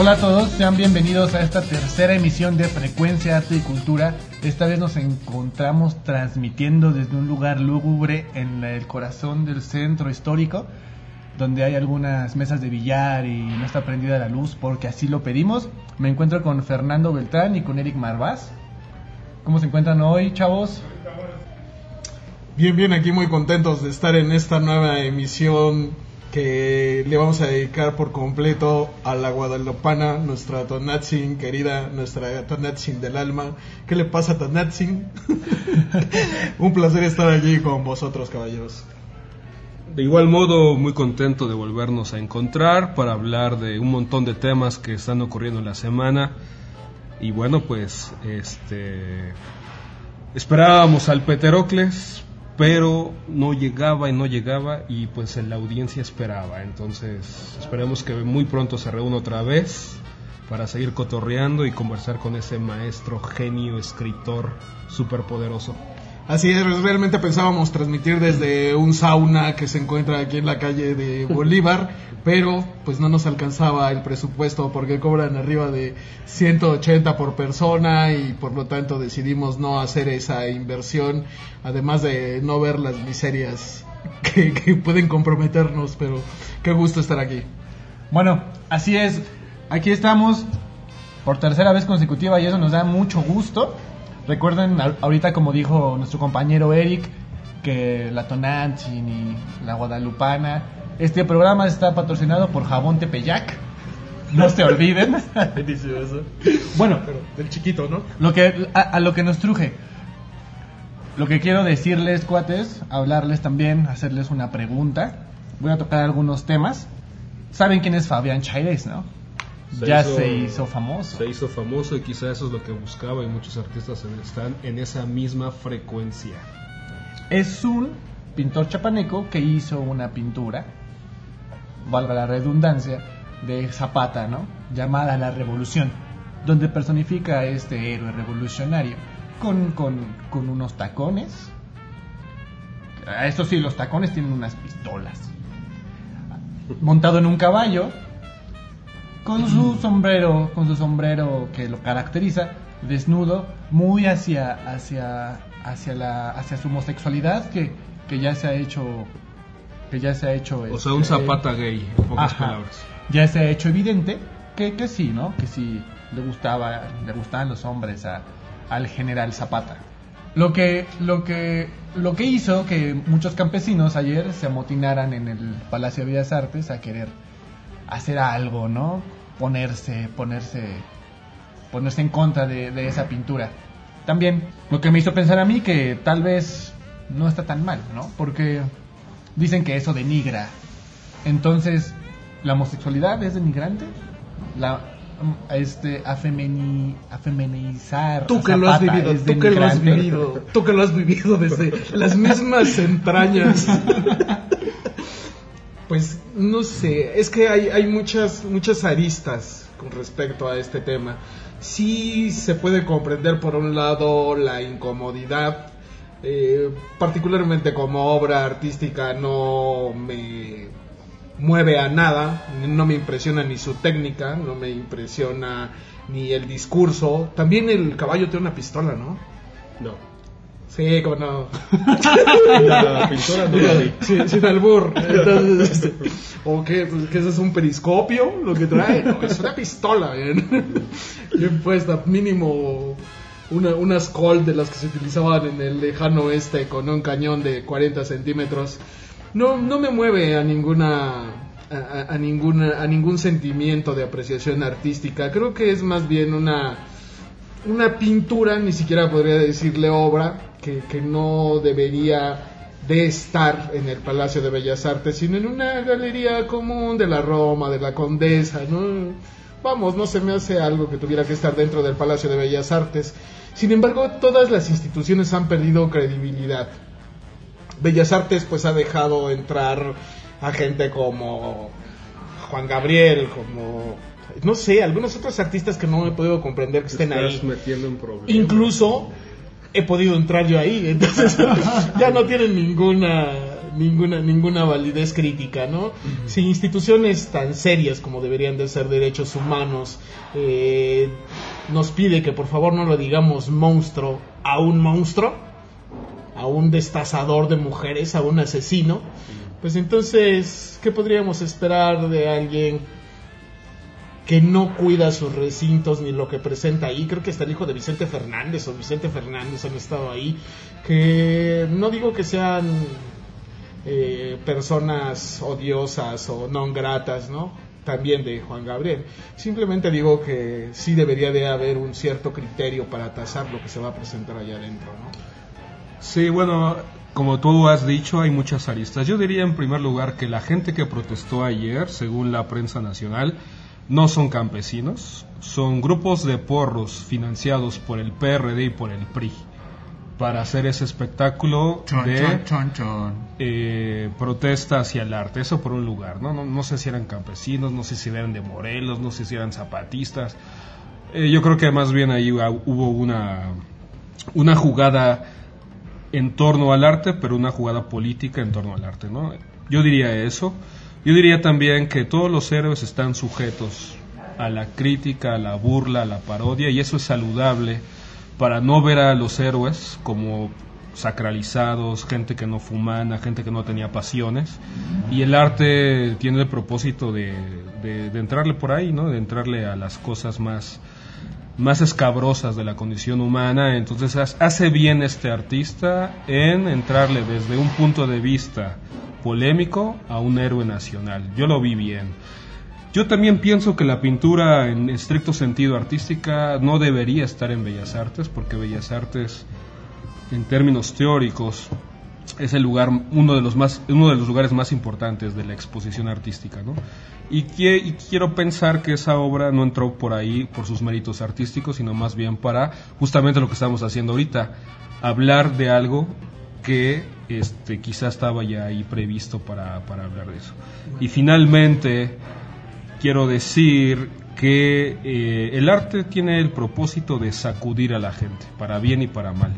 Hola a todos, sean bienvenidos a esta tercera emisión de Frecuencia Arte y Cultura. Esta vez nos encontramos transmitiendo desde un lugar lúgubre en el corazón del centro histórico, donde hay algunas mesas de billar y no está prendida la luz porque así lo pedimos. Me encuentro con Fernando Beltrán y con Eric Marvás. ¿Cómo se encuentran hoy, chavos? Bien, bien, aquí muy contentos de estar en esta nueva emisión que le vamos a dedicar por completo a la guadalupana, nuestra Tonatzin querida, nuestra Tonatzin del alma. ¿Qué le pasa a Tonatzin? Un placer estar allí con vosotros, caballeros. De igual modo, muy contento de volvernos a encontrar para hablar de un montón de temas que están ocurriendo en la semana. Y bueno, pues este esperábamos al Peterocles, pero no llegaba y no llegaba y pues la audiencia esperaba. Entonces esperemos que muy pronto se reúna otra vez para seguir cotorreando y conversar con ese maestro, genio, escritor superpoderoso. Así es, realmente pensábamos transmitir desde un sauna que se encuentra aquí en la calle de Bolívar, pero pues no nos alcanzaba el presupuesto porque cobran arriba de 180 por persona y por lo tanto decidimos no hacer esa inversión, además de no ver las miserias que, que pueden comprometernos, pero qué gusto estar aquí. Bueno, así es, aquí estamos por tercera vez consecutiva y eso nos da mucho gusto. Recuerden ahorita como dijo nuestro compañero Eric que la Tonantzin y la Guadalupana, este programa está patrocinado por Jabón Tepeyac. No se olviden. bueno, pero del chiquito, ¿no? Lo que a, lo que nos truje. Lo que quiero decirles, cuates, hablarles también, hacerles una pregunta. Voy a tocar algunos temas. ¿Saben quién es Fabián Chaires, no? Ya se hizo famoso. Se hizo famoso y quizá eso es lo que buscaba y muchos artistas están en esa misma frecuencia. Es un pintor chapaneco que hizo una pintura, valga la redundancia, de Zapata, ¿no? Llamada La Revolución, donde personifica a este héroe revolucionario con, con, con unos tacones. Eso sí, los tacones tienen unas pistolas. Montado en un caballo, con su sombrero, con su sombrero que lo caracteriza, desnudo, muy hacia, hacia, hacia la, hacia su homosexualidad que, que ya se ha hecho, que ya se ha hecho. O sea, un este, zapata gay, en pocas palabras. Ya se ha hecho evidente que, que sí, ¿no? Que sí le gustaba, le gustaban los hombres a, al general Zapata. Lo que, lo que, lo que hizo que muchos campesinos ayer se amotinaran en el Palacio de Bellas Artes a querer hacer algo, ¿no? Ponerse, ponerse, ponerse en contra de, esa pintura. También lo que me hizo pensar a mí que tal vez no está tan mal, ¿no? Porque dicen que eso denigra. Entonces, ¿la homosexualidad es denigrante? La, este afemeni, afemenizar tú que lo has vivido tú que lo has vivido tú que lo has vivido desde las mismas entrañas pues no sé, es que hay, hay muchas, muchas aristas con respecto a este tema. Sí se puede comprender por un lado la incomodidad, eh, particularmente como obra artística no me mueve a nada, no me impresiona ni su técnica, no me impresiona ni el discurso. También el caballo tiene una pistola, ¿no? No. Sí, como no. La pintura no la vi. Sí, sin albur. Entonces, este, ¿O qué? Pues, ¿Qué es un periscopio lo que trae? No, es una pistola, bien. Bien puesta, mínimo una, unas Colt de las que se utilizaban en el lejano oeste con un cañón de 40 centímetros. No, no me mueve a ninguna a, a, ninguna, a ningún sentimiento de apreciación artística. Creo que es más bien una, una pintura, ni siquiera podría decirle obra, que, no debería de estar en el Palacio de Bellas Artes, sino en una galería común de la Roma, de la Condesa, ¿no? Vamos, no se me hace algo que tuviera que estar dentro del Palacio de Bellas Artes. Sin embargo, todas las instituciones han perdido credibilidad. Bellas Artes pues ha dejado entrar a gente como Juan Gabriel, como no sé, algunos otros artistas que no he podido comprender que estén ahí. Incluso he podido entrar yo ahí, entonces ya no tienen ninguna ninguna, ninguna validez crítica, ¿no? Si instituciones tan serias como deberían de ser derechos humanos eh, nos pide que por favor no lo digamos monstruo a un monstruo, a un destazador de mujeres, a un asesino, pues entonces, ¿qué podríamos esperar de alguien que no cuida sus recintos ni lo que presenta ahí. Creo que está el hijo de Vicente Fernández o Vicente Fernández han estado ahí. Que no digo que sean eh, personas odiosas o no gratas, ¿no? También de Juan Gabriel. Simplemente digo que sí debería de haber un cierto criterio para tasar lo que se va a presentar allá adentro, ¿no? Sí, bueno, como tú has dicho, hay muchas aristas. Yo diría en primer lugar que la gente que protestó ayer, según la prensa nacional, no son campesinos, son grupos de porros financiados por el PRD y por el PRI para hacer ese espectáculo de eh, protesta hacia el arte. Eso por un lugar, ¿no? ¿no? sé si eran campesinos, no sé si eran de Morelos, no sé si eran zapatistas. Eh, yo creo que más bien ahí hubo una, una jugada en torno al arte, pero una jugada política en torno al arte, ¿no? Yo diría eso. Yo diría también que todos los héroes están sujetos a la crítica, a la burla, a la parodia, y eso es saludable para no ver a los héroes como sacralizados, gente que no fumana, gente que no tenía pasiones. Y el arte tiene el propósito de, de, entrarle por ahí, ¿no? De entrarle a las cosas más, más escabrosas de la condición humana. Entonces hace bien este artista en entrarle desde un punto de vista polémico a un héroe nacional. Yo lo vi bien. Yo también pienso que la pintura en estricto sentido artística no debería estar en Bellas Artes, porque Bellas Artes, en términos teóricos, es el lugar, uno de los más, uno de los lugares más importantes de la exposición artística, ¿no? Y, y, quiero pensar que esa obra no entró por ahí por sus méritos artísticos, sino más bien para justamente lo que estamos haciendo ahorita, hablar de algo que este, quizá estaba ya ahí previsto para, hablar de eso. Y finalmente, quiero decir que eh, el arte tiene el propósito de sacudir a la gente, para bien y para mal.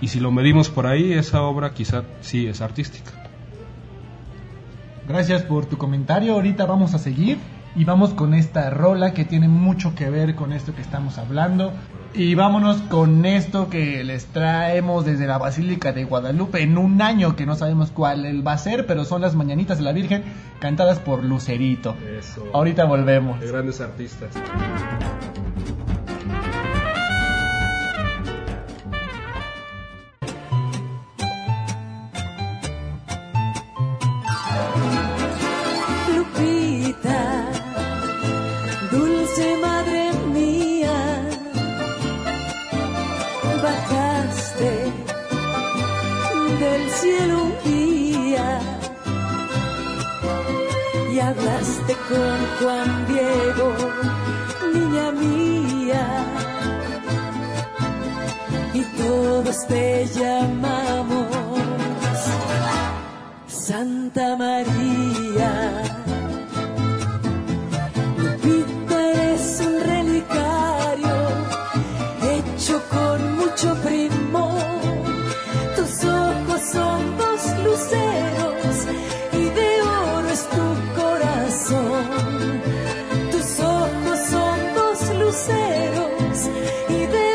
Y si lo medimos por ahí, esa obra quizá sí es artística. Gracias por tu comentario. Ahorita vamos a seguir y vamos con esta rola que tiene mucho que ver con esto que estamos hablando. Y vámonos con esto que les traemos desde la Basílica de Guadalupe en un año que no sabemos cuál va a ser, pero son las Mañanitas de la Virgen cantadas por Lucerito. Eso. Ahorita volvemos. De grandes artistas. Luceros y de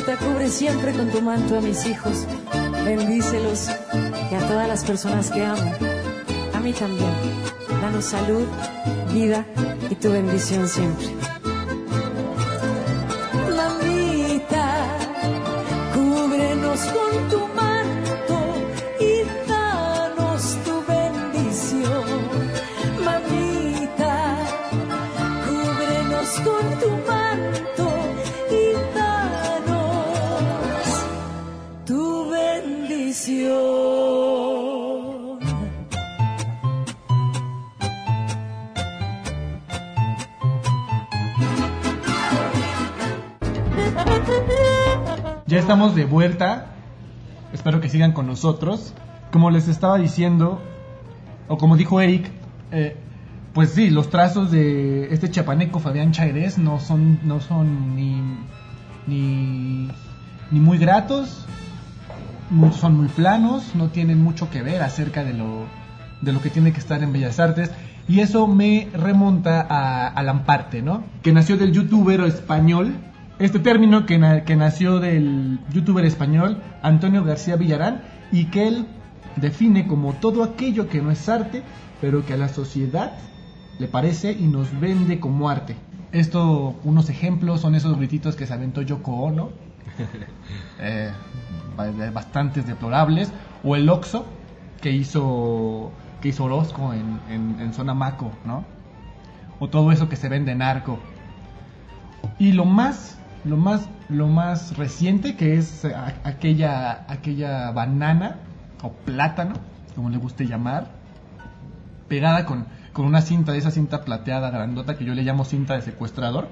Cubre siempre con tu manto a mis hijos. Bendícelos y a todas las personas que amo. A mí también. Danos salud, vida y tu bendición siempre. Estamos de vuelta. Espero que sigan con nosotros. Como les estaba diciendo, o como dijo Eric, eh, pues sí, los trazos de este chapaneco Fabián Chairés no son, no son ni, ni, ni muy gratos, mu- son muy planos, no tienen mucho que ver acerca de lo, de lo que tiene que estar en Bellas Artes. Y eso me remonta a, a Lamparte, ¿no? Que nació del youtuber español. Este término que, na- que nació del youtuber español Antonio García Villarán y que él define como todo aquello que no es arte, pero que a la sociedad le parece y nos vende como arte. Esto, unos ejemplos son esos grititos que se aventó Yoko Ono, eh, ba- bastantes deplorables, o el Oxo que hizo que hizo Orozco en, en, en Zona Maco, ¿no? O todo eso que se vende en arco. Y lo más, lo más, lo más reciente que es a- aquella, aquella banana o plátano, como le guste llamar, pegada con, con una cinta de esa cinta plateada grandota que yo le llamo cinta de secuestrador,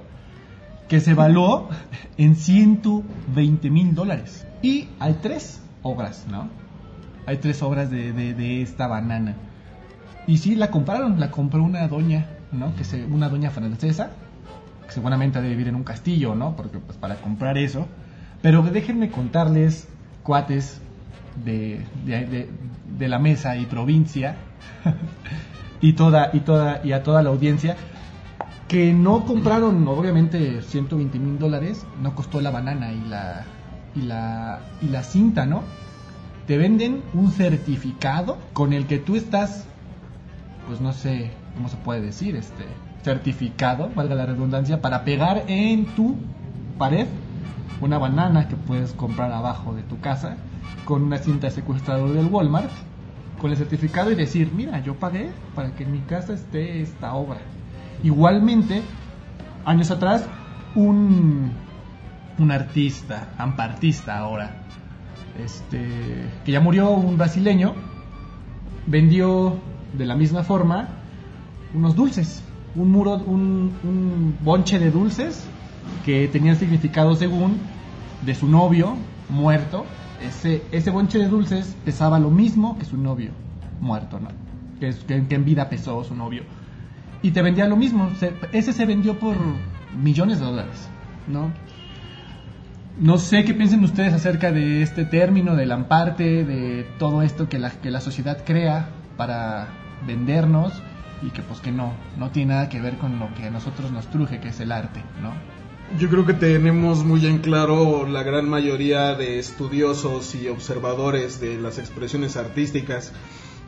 que se evaluó en 120 mil dólares. Y hay tres obras, ¿no? Hay tres obras de, de, esta banana. Y sí, la compraron, la compró una doña, ¿no? Que se, una doña francesa, seguramente ha de vivir en un castillo, ¿no? Porque pues para comprar eso. Pero déjenme contarles, cuates de, de, de- la mesa y provincia, y toda, y toda, y a toda la audiencia, que no compraron, obviamente, 120 mil dólares, no costó la banana y la, y la, y la cinta, ¿no? Te venden un certificado con el que tú estás, pues no sé cómo se puede decir, este certificado, valga la redundancia, para pegar en tu pared una banana que puedes comprar abajo de tu casa con una cinta de secuestrador del Walmart con el certificado y decir, mira, yo pagué para que en mi casa esté esta obra. Igualmente, años atrás, un, un artista, ampartista ahora, este, que ya murió, un brasileño, vendió de la misma forma unos dulces, un muro, un, un bonche de dulces que tenía significado según de su novio muerto. Ese, ese bonche de dulces pesaba lo mismo que su novio muerto, ¿no? Que- que en vida pesó su novio. Y te vendía lo mismo. se- ese se vendió por millones de dólares, ¿no? No sé qué piensen ustedes acerca de este término, del amparte, de todo esto que la, que la sociedad crea para vendernos y que pues que no, no tiene nada que ver con lo que a nosotros nos truje, que es el arte, ¿no? Yo creo que tenemos muy en claro la gran mayoría de estudiosos y observadores de las expresiones artísticas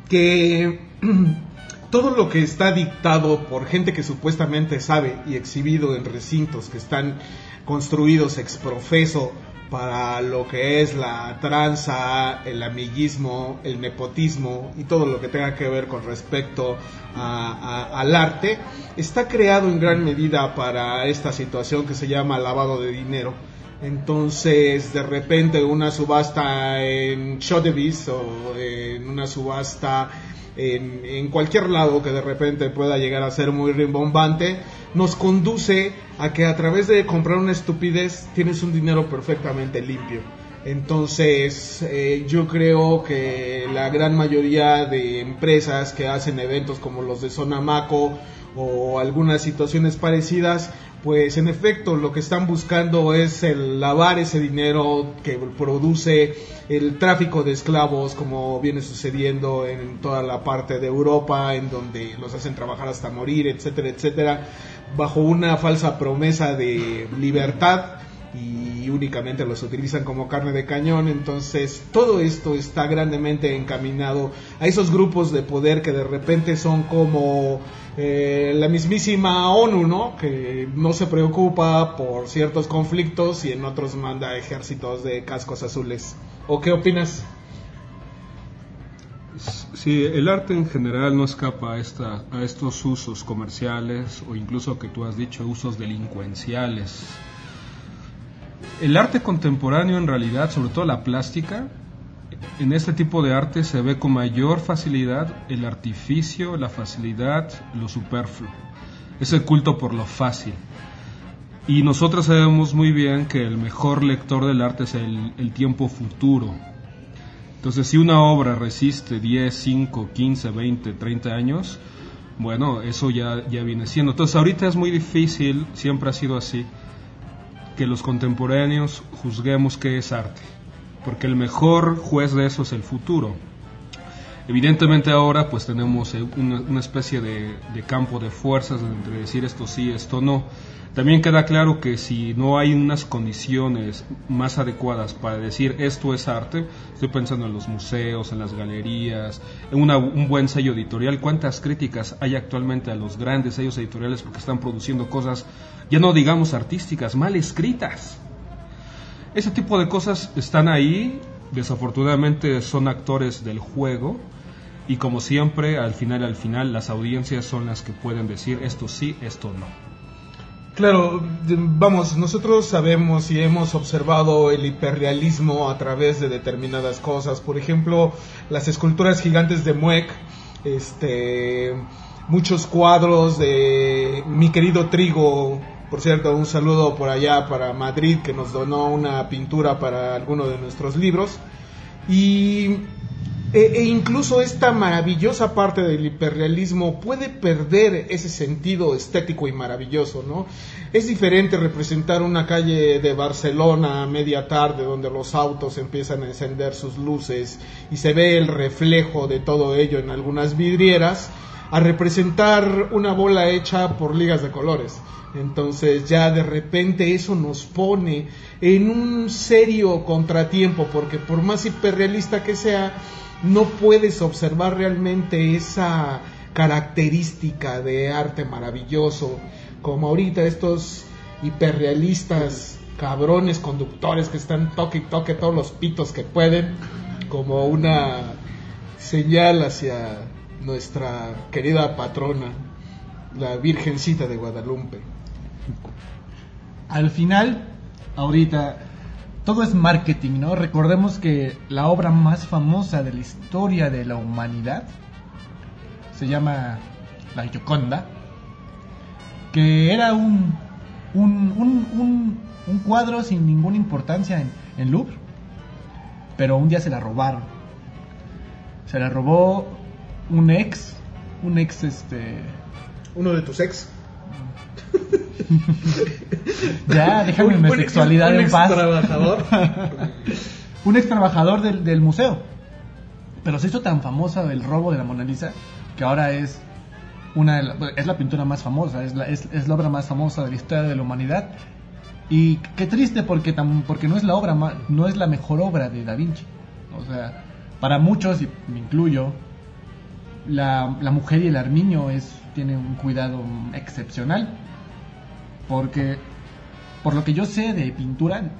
que todo lo que está dictado por gente que supuestamente sabe y exhibido en recintos que están construidos ex profeso para lo que es la tranza, el amiguismo, el nepotismo y todo lo que tenga que ver con respecto a- al arte, está creado en gran medida para esta situación que se llama lavado de dinero. Entonces, de repente, una subasta en Sotheby's o en una subasta en, cualquier lado que de repente pueda llegar a ser muy rimbombante, nos conduce a que a través de comprar una estupidez tienes un dinero perfectamente limpio. Entonces, eh, yo creo que la gran mayoría de empresas que hacen eventos como los de Sonamaco o algunas situaciones parecidas, pues en efecto lo que están buscando es el lavar ese dinero que produce el tráfico de esclavos como viene sucediendo en toda la parte de Europa en donde los hacen trabajar hasta morir, etcétera, etcétera, bajo una falsa promesa de libertad y únicamente los utilizan como carne de cañón. Entonces, todo esto está grandemente encaminado a esos grupos de poder que de repente son como eh, la mismísima ONU, ¿no? Que no se preocupa por ciertos conflictos y en otros manda ejércitos de cascos azules. ¿O qué opinas? Sí, el arte en general no escapa a, esta, a estos usos comerciales o incluso que tú has dicho usos delincuenciales. El arte contemporáneo en realidad, sobre todo la plástica, en este tipo de arte se ve con mayor facilidad el artificio, la facilidad, lo superfluo. Es el culto por lo fácil. Y nosotros sabemos muy bien que el mejor lector del arte es el, tiempo futuro, entonces, si una obra resiste 10, 5, 15, 20, 30 años, bueno, eso ya, ya viene siendo. Entonces, ahorita es muy difícil, siempre ha sido así, que los contemporáneos juzguemos qué es arte, porque el mejor juez de eso es el futuro. Evidentemente ahora pues tenemos una, una especie de, campo de fuerzas entre decir esto sí, esto no, también queda claro que si no hay unas condiciones más adecuadas para decir esto es arte, estoy pensando en los museos, en las galerías, en un buen sello editorial, cuántas críticas hay actualmente a los grandes sellos editoriales porque están produciendo cosas, ya no digamos artísticas, mal escritas. Ese tipo de cosas están ahí, desafortunadamente son actores del juego y como siempre, al final, al final, las audiencias son las que pueden decir esto sí, esto no. Claro, vamos, nosotros sabemos y hemos observado el hiperrealismo a través de determinadas cosas. Por ejemplo, las esculturas gigantes de Mueck, este, muchos cuadros de mi querido Trigo. Por cierto, un saludo por allá para Madrid que nos donó una pintura para alguno de nuestros libros. Y e, e, incluso esta maravillosa parte del hiperrealismo puede perder ese sentido estético y maravilloso, ¿no? Es diferente representar una calle de Barcelona a media tarde donde los autos empiezan a encender sus luces y se ve el reflejo de todo ello en algunas vidrieras, a representar una bola hecha por ligas de colores. Entonces ya de repente eso nos pone en un serio contratiempo porque por más hiperrealista que sea, no puedes observar realmente esa característica de arte maravilloso, como ahorita estos hiperrealistas cabrones conductores que están toque y toque todos los pitos que pueden, como una señal hacia nuestra querida patrona, la Virgencita de Guadalupe. Al final, ahorita todo es marketing, ¿no? Recordemos que la obra más famosa de la historia de la humanidad se llama La Gioconda, que era un, un, un, cuadro sin ninguna importancia en, en Louvre, pero un día se la robaron. Se la robó un ex, un ex este... Uno de tus ex. ya, déjame mi sexualidad en paz. Trabajador. un ex trabajador del, del, museo. Pero se hizo tan famosa el robo de la Mona Lisa que ahora es una es la pintura más famosa, es la, es, es la obra más famosa de la historia de la humanidad. Y qué triste porque, tam, porque no es la obra no es la mejor obra de Da Vinci. O sea, para muchos, y me incluyo, la, la mujer y el armiño es, tiene un cuidado excepcional porque por lo que yo sé de pintura,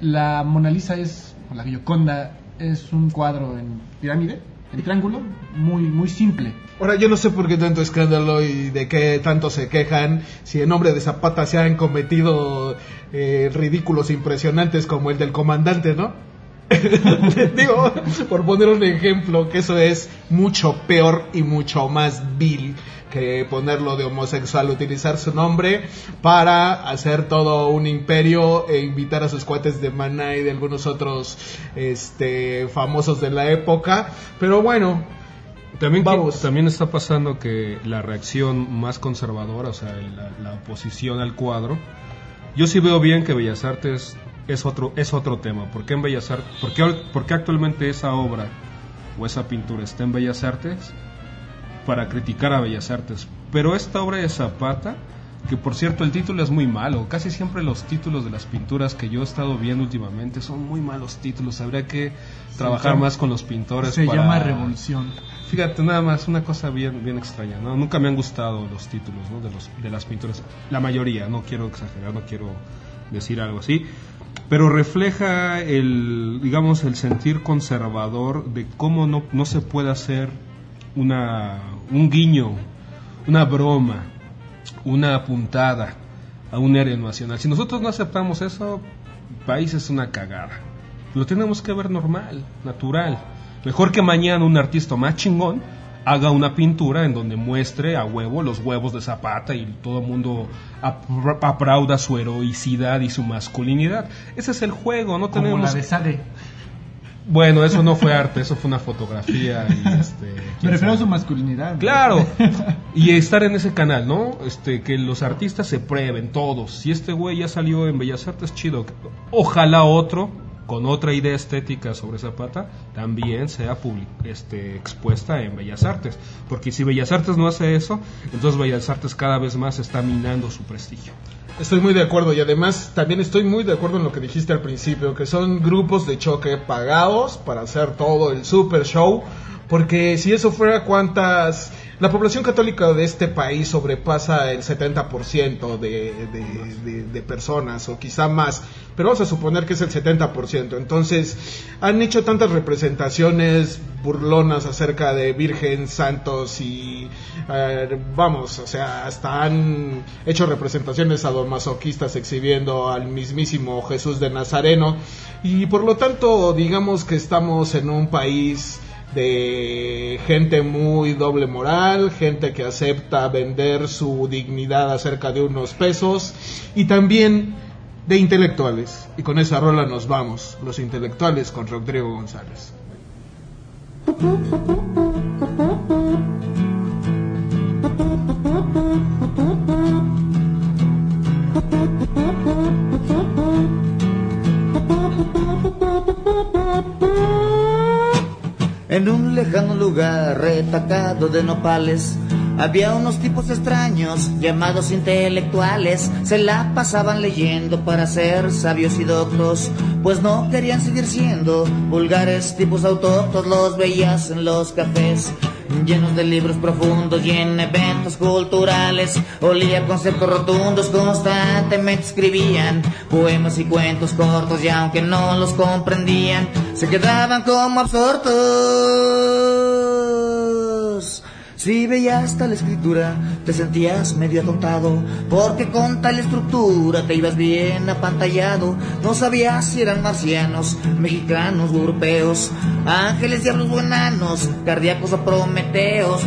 la Mona Lisa es, o la Gioconda, es un cuadro en pirámide, en triángulo, muy, muy simple. Ahora, yo no sé por qué tanto escándalo y de qué tanto se quejan si en nombre de Zapata se han cometido eh, ridículos impresionantes como el del comandante, ¿no? Digo, por poner un ejemplo, que eso es mucho peor y mucho más vil que ponerlo de homosexual, utilizar su nombre para hacer todo un imperio e invitar a sus cuates de Maná y de algunos otros este, famosos de la época. Pero bueno, también, Vamos. también está pasando que la reacción más conservadora, o sea, la, la, oposición al cuadro, yo sí veo bien que Bellas Artes es otro, es otro tema. ¿Por qué en Bellas Artes? ¿Por qué, por qué actualmente esa obra o esa pintura está en Bellas Artes? para criticar a Bellas Artes. Pero esta obra de Zapata que por cierto el título es muy malo. Casi siempre los títulos de las pinturas que yo he estado viendo últimamente son muy malos títulos. Habría que trabajar más con los pintores. Se para- llama Revolución. Fíjate, nada más, una cosa bien, bien extraña, ¿no? Nunca me han gustado los títulos, ¿no? De, los, de las pinturas. La mayoría, no quiero exagerar, no quiero decir algo así. Pero refleja el, digamos, el sentir conservador de cómo no, no se puede hacer una, un guiño, una broma, una puntada a un héroe nacional. Si nosotros no aceptamos eso, el país es una cagada. Lo tenemos que ver normal, natural. Mejor que mañana un artista más chingón haga una pintura en donde muestre a huevo los huevos de Zapata y todo el mundo apra- aplauda su heroicidad y su masculinidad. Ese es el juego, no Como tenemos... la de Sade. Bueno, eso no fue arte, eso fue una fotografía y este... Me refiero a su masculinidad. Claro. Y estar en ese canal, ¿no? Este, que los artistas se prueben todos. Si este güey ya salió en Bellas Artes, chido. Ojalá otro, con otra idea estética sobre Zapata, también sea este, expuesta en Bellas Artes. Porque si Bellas Artes no hace eso, entonces Bellas Artes cada vez más está minando su prestigio. Estoy muy de acuerdo y además también estoy muy de acuerdo en lo que dijiste al principio, que son grupos de choque pagados para hacer todo el super show, porque si eso fuera cuántas... La población católica de este país sobrepasa el 70% de, de, de, de personas, o quizá más, pero vamos a suponer que es el 70%. Entonces, han hecho tantas representaciones burlonas acerca de Virgen, Santos y eh, vamos, o sea, hasta han hecho representaciones sadomasoquistas exhibiendo al mismísimo Jesús de Nazareno y por lo tanto digamos que estamos en un país de gente muy doble moral, gente que acepta vender su dignidad acerca de unos pesos y también de intelectuales. Y con esa rola nos vamos, los intelectuales con Rodrigo González. En un lejano lugar retacado de nopales había unos tipos extraños llamados intelectuales. Se la pasaban leyendo para ser sabios y doctos, pues no querían seguir siendo vulgares tipos autóctonos. Los veías en los cafés llenos de libros profundos y en eventos culturales. Olía conceptos rotundos, constantemente escribían poemas y cuentos cortos y aunque no los comprendían, se quedaban como absortos. Si veías tal escritura, te sentías medio atontado, porque con tal estructura te ibas bien apantallado. No sabías si eran marcianos, mexicanos o europeos, ángeles, diablos o enanos, cardíacos o prometeos.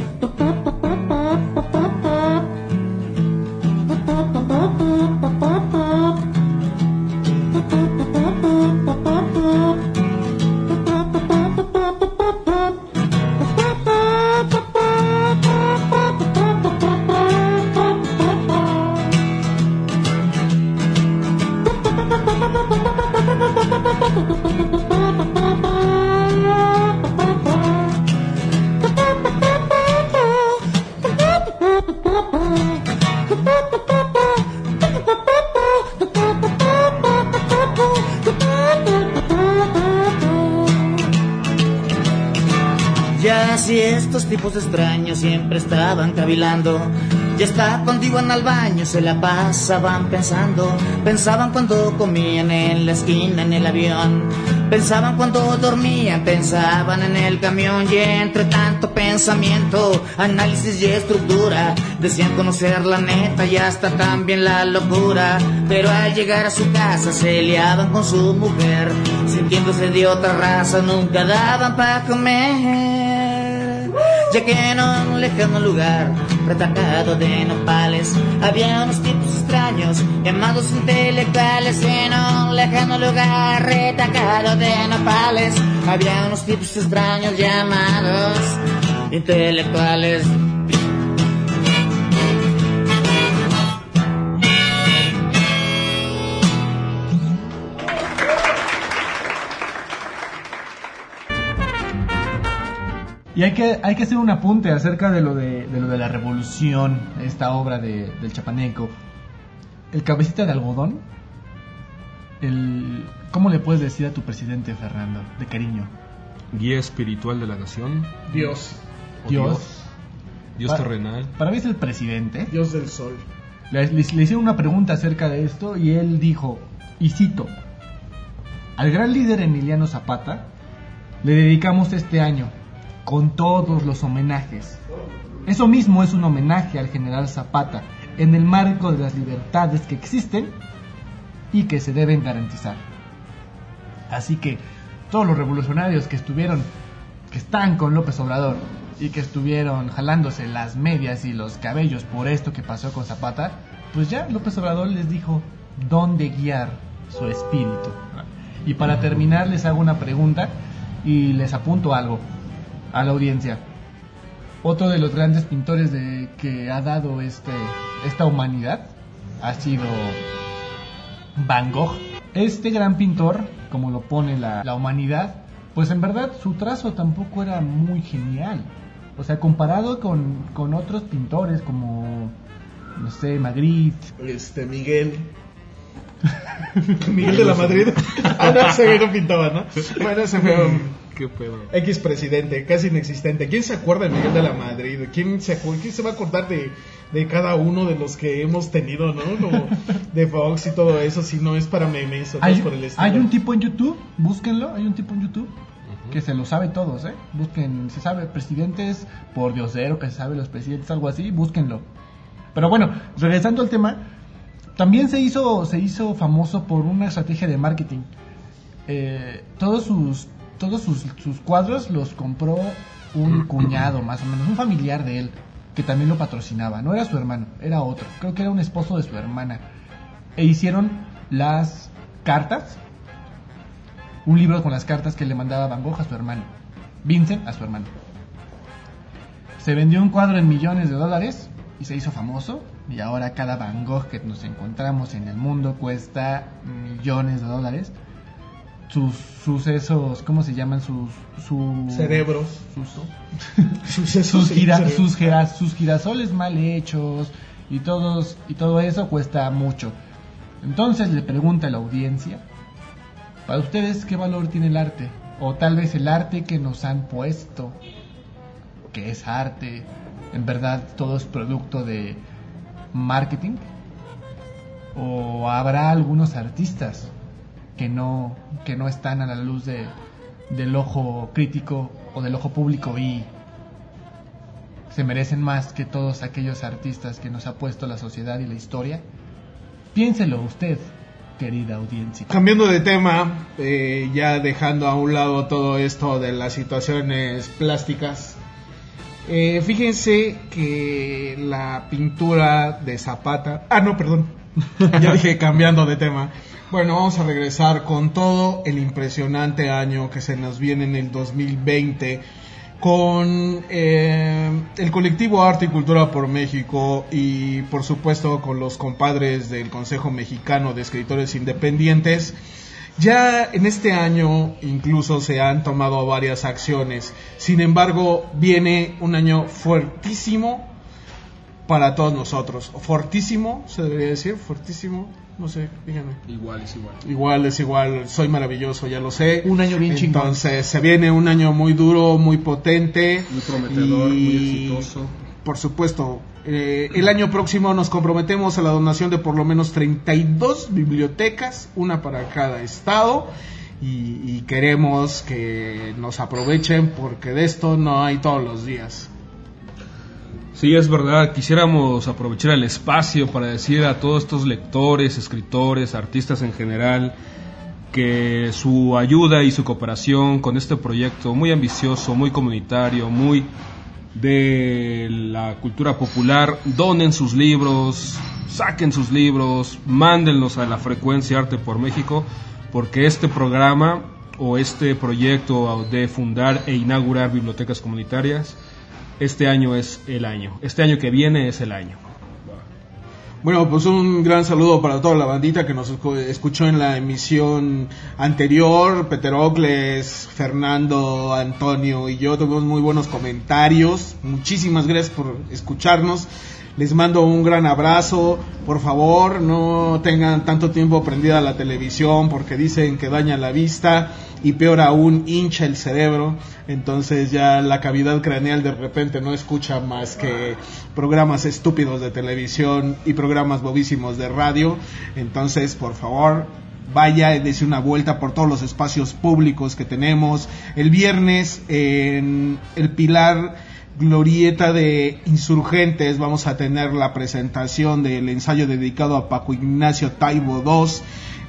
Tipos extraños siempre estaban cavilando, ya está contigo en el baño, se la pasaban pensando, pensaban cuando comían en la esquina en el avión, pensaban cuando dormían, pensaban en el camión. Y entre tanto pensamiento, análisis y estructura, decían conocer la neta y hasta también la locura, pero al llegar a su casa se liaban con su mujer, sintiéndose de otra raza, nunca daban para comer que en un lejano lugar, retacado de nopales, había unos tipos extraños llamados intelectuales. En un lejano lugar, retacado de nopales, había unos tipos extraños llamados intelectuales. Y hay que, hay que hacer un apunte acerca de lo de, de lo de la revolución, esta obra de, del chapaneco, el cabecita de algodón, el, ¿cómo le puedes decir a tu presidente, Fernando, de cariño? Guía espiritual de la nación. Dios. Dios. Dios terrenal. Para mí es el presidente. Dios del sol. Le, le- le hicieron una pregunta acerca de esto y él dijo, y cito, al gran líder Emiliano Zapata le dedicamos este año con todos los homenajes. Eso mismo es un homenaje al general Zapata en el marco de las libertades que existen y que se deben garantizar. Así que todos los revolucionarios que estuvieron, que están con López Obrador y que estuvieron jalándose las medias y los cabellos por esto que pasó con Zapata, pues ya López Obrador les dijo dónde guiar su espíritu. Y para terminar les hago una pregunta y les apunto algo a la audiencia. Otro de los grandes pintores de, que ha dado este, esta humanidad ha sido Van Gogh. Este gran pintor, como lo pone la, la humanidad, pues en verdad su trazo tampoco era muy genial. O sea, comparado con, con otros pintores como, no sé, Magritte, Este, Miguel. Miguel de la Madrid. ah, no, ese no pintaba, ¿no? Bueno, ese fue un ¿Qué pedo? X presidente, casi inexistente. ¿Quién se acuerda de Miguel de la Madrid? ¿Quién se, quién se va a acordar de, de cada uno de los que hemos tenido, ¿no? Como de Fox y todo eso, si no es para memes o Hay, cosas por el estilo. hay un tipo en YouTube, búsquenlo, hay un tipo en YouTube que se lo sabe todos, ¿eh? Busquen, se sabe presidentes por Diosero, que se sabe los presidentes, algo así, búsquenlo. Pero bueno, regresando al tema, también se hizo, se hizo famoso por una estrategia de marketing. Eh, todos sus, todos sus, sus cuadros los compró un cuñado, más o menos, un familiar de él, que también lo patrocinaba. No era su hermano, era otro. Creo que era un esposo de su hermana. E hicieron las cartas, un libro con las cartas que le mandaba Van Gogh a su hermano, Vincent a su hermano. Se vendió un cuadro en millones de dólares y se hizo famoso. Y ahora cada Van Gogh que nos encontramos en el mundo cuesta millones de dólares. Sus sucesos, ¿cómo se llaman? Sus, su, Cerebros. sus, Sucesos sus, gira- sus, gira- sus girasoles mal hechos y todos y todo eso cuesta mucho. Entonces le pregunta a la audiencia, para ustedes qué valor tiene el arte o tal vez el arte que nos han puesto, que es arte, en verdad todo es producto de marketing o habrá algunos artistas que no que no están a la luz de, del ojo crítico o del ojo público y se merecen más que todos aquellos artistas que nos ha puesto la sociedad y la historia. Piénselo usted, querida audiencia. Cambiando de tema, eh, ya dejando a un lado todo esto de las situaciones plásticas, eh, fíjense que la pintura de Zapata, ah no, perdón, ya dije cambiando de tema. Bueno, vamos a regresar con todo el impresionante año que se nos viene en el 2020 con eh, el colectivo Arte y Cultura por México y por supuesto con los compadres del Consejo Mexicano de Escritores Independientes. Ya en este año incluso se han tomado varias acciones. Sin embargo, viene un año fuertísimo para todos nosotros. Fortísimo, se debería decir, fortísimo. No sé, díganme. Igual es igual. Igual es igual, soy maravilloso, ya lo sé. Un año bien chingón. Entonces, se viene un año muy duro, muy potente. Muy prometedor, y, muy exitoso. Por supuesto, eh, el año próximo nos comprometemos a la donación de por lo menos 32 bibliotecas, una para cada estado. Y, y queremos que nos aprovechen porque de esto no hay todos los días. Sí, es verdad. Quisiéramos aprovechar el espacio para decir a todos estos lectores, escritores, artistas en general, que su ayuda y su cooperación con este proyecto muy ambicioso, muy comunitario, muy de la cultura popular, donen sus libros, saquen sus libros, mándenlos a la frecuencia Arte por México, porque este programa o este proyecto de fundar e inaugurar bibliotecas comunitarias, este año es el año, este año que viene es el año. Bueno, pues un gran saludo para toda la bandita que nos escu- escuchó en la emisión anterior. Peterocles, Fernando, Antonio y yo tuvimos muy buenos comentarios. Muchísimas gracias por escucharnos. Les mando un gran abrazo. Por favor, no tengan tanto tiempo prendida la televisión porque dicen que daña la vista y peor aún hincha el cerebro. Entonces ya la cavidad craneal de repente no escucha más que programas estúpidos de televisión y programas bobísimos de radio. Entonces, por favor, vaya y dése una vuelta por todos los espacios públicos que tenemos. El viernes en el Pilar glorieta de insurgentes vamos a tener la presentación del ensayo dedicado a Paco Ignacio Taibo II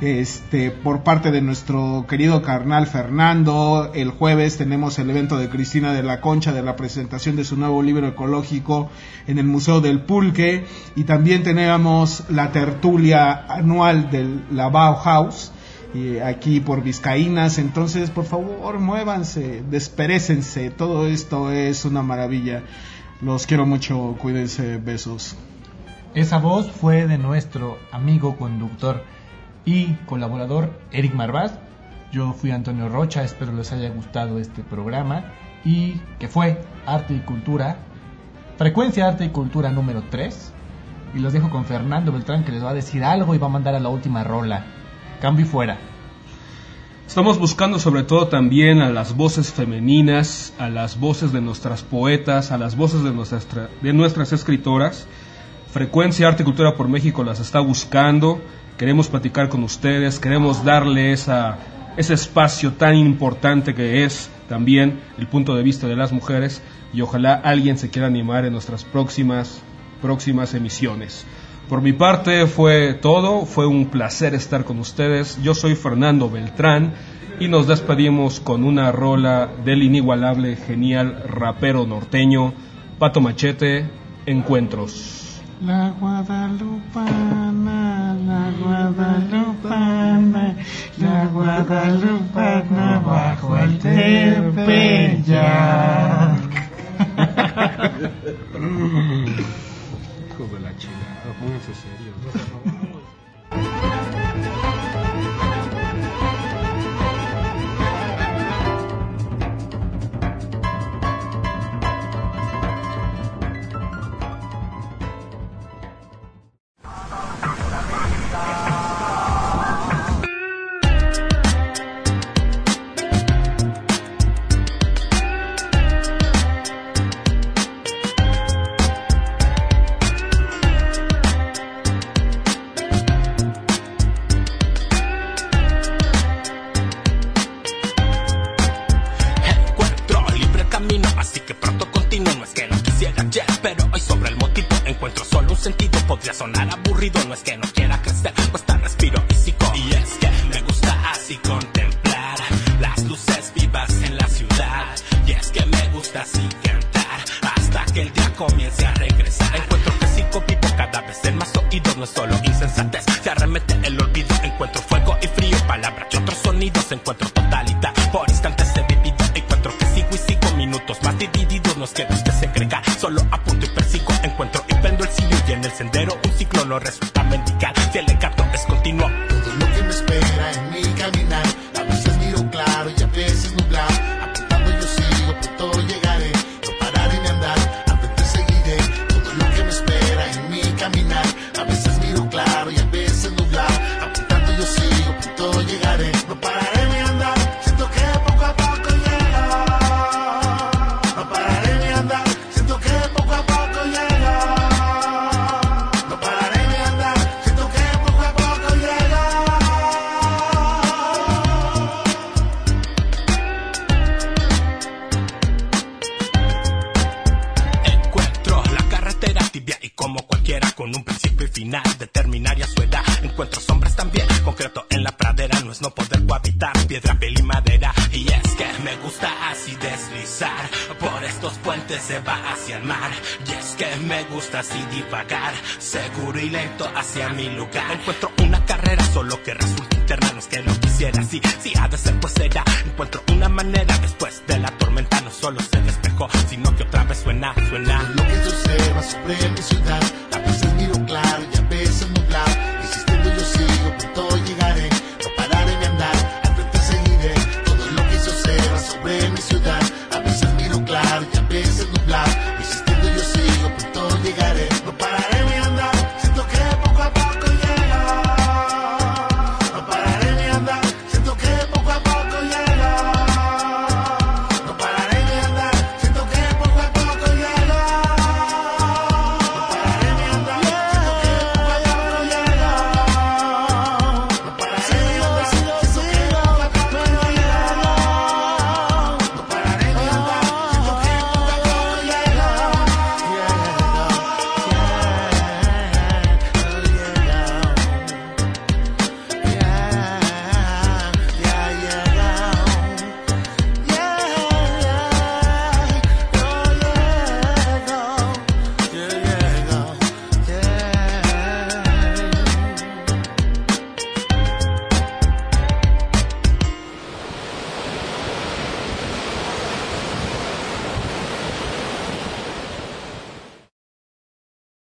este por parte de nuestro querido carnal Fernando. El jueves tenemos el evento de Cristina de la Concha de la presentación de su nuevo libro ecológico en el Museo del Pulque. Y también tenemos la tertulia anual del la Bauhaus aquí por Vizcaínas. Entonces, por favor, muévanse, desperécense. Todo esto es una maravilla. Los quiero mucho, cuídense, besos. Esa voz fue de nuestro amigo conductor y colaborador Eric Marvaz. Yo fui Antonio Rocha, espero les haya gustado este programa y que fue Arte y Cultura, Frecuencia Arte y Cultura número 3. Y los dejo con Fernando Beltrán que les va a decir algo y va a mandar a la última rola. Cambio y fuera. Estamos buscando sobre todo también a las voces femeninas, a las voces de nuestras poetas, a las voces de nuestras, de nuestras escritoras. Frecuencia Arte y Cultura por México las está buscando. Queremos platicar con ustedes, queremos darle esa, ese espacio tan importante que es también el punto de vista de las mujeres y ojalá alguien se quiera animar en nuestras próximas, próximas emisiones. Por mi parte fue todo, fue un placer estar con ustedes. Yo soy Fernando Beltrán y nos despedimos con una rola del inigualable, genial rapero norteño, Pato Machete, Encuentros. La Guadalupana, la Guadalupana, la Guadalupana bajo el Tepeyac. Hijo de la chingada, pónganse serios, ¿no? Encuentro